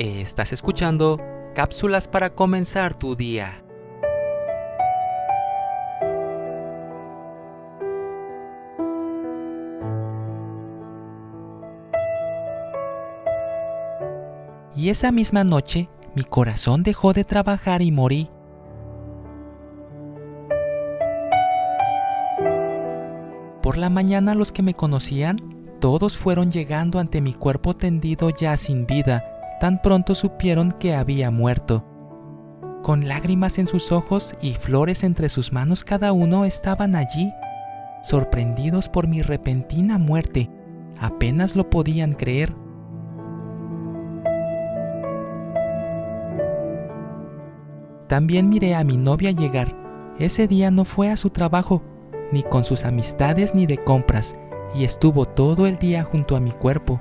Estás escuchando cápsulas para comenzar tu día. Y esa misma noche mi corazón dejó de trabajar y morí. Por la mañana los que me conocían, todos fueron llegando ante mi cuerpo tendido ya sin vida, tan pronto supieron que había muerto. Con lágrimas en sus ojos y flores entre sus manos cada uno estaban allí, sorprendidos por mi repentina muerte, apenas lo podían creer. También miré a mi novia llegar. Ese día no fue a su trabajo, ni con sus amistades ni de compras, y estuvo todo el día junto a mi cuerpo.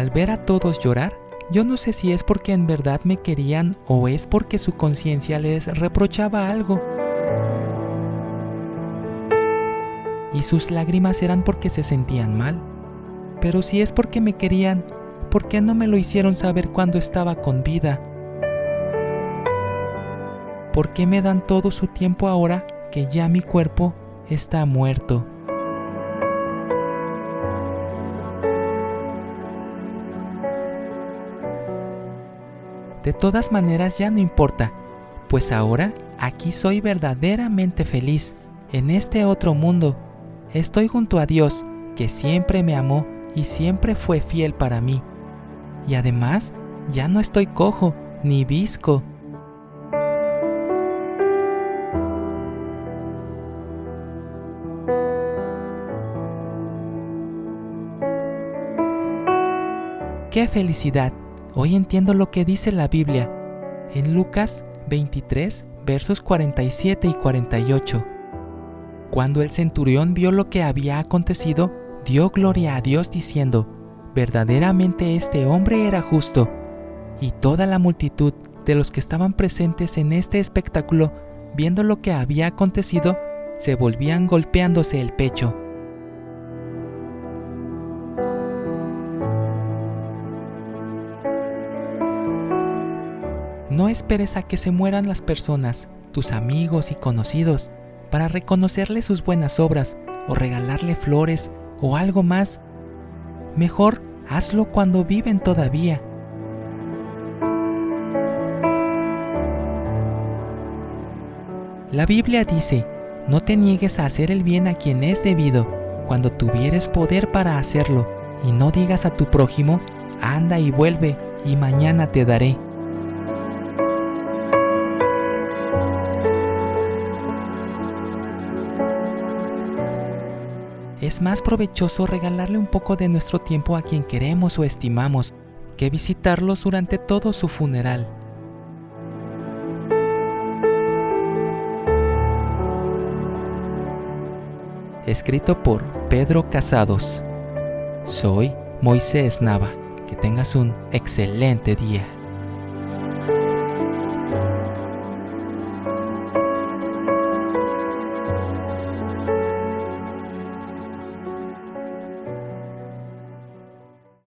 Al ver a todos llorar, yo no sé si es porque en verdad me querían o es porque su conciencia les reprochaba algo. Y sus lágrimas eran porque se sentían mal. Pero si es porque me querían, ¿por qué no me lo hicieron saber cuando estaba con vida? ¿Por qué me dan todo su tiempo ahora que ya mi cuerpo está muerto? De todas maneras ya no importa, pues ahora aquí soy verdaderamente feliz, en este otro mundo. Estoy junto a Dios, que siempre me amó y siempre fue fiel para mí. Y además, ya no estoy cojo ni visco. ¡Qué felicidad! Hoy entiendo lo que dice la Biblia en Lucas 23, versos 47 y 48. Cuando el centurión vio lo que había acontecido, dio gloria a Dios diciendo, verdaderamente este hombre era justo. Y toda la multitud de los que estaban presentes en este espectáculo, viendo lo que había acontecido, se volvían golpeándose el pecho. No esperes a que se mueran las personas, tus amigos y conocidos, para reconocerle sus buenas obras o regalarle flores o algo más. Mejor hazlo cuando viven todavía. La Biblia dice, no te niegues a hacer el bien a quien es debido, cuando tuvieres poder para hacerlo, y no digas a tu prójimo, anda y vuelve, y mañana te daré. Es más provechoso regalarle un poco de nuestro tiempo a quien queremos o estimamos que visitarlos durante todo su funeral. Escrito por Pedro Casados. Soy Moisés Nava. Que tengas un excelente día.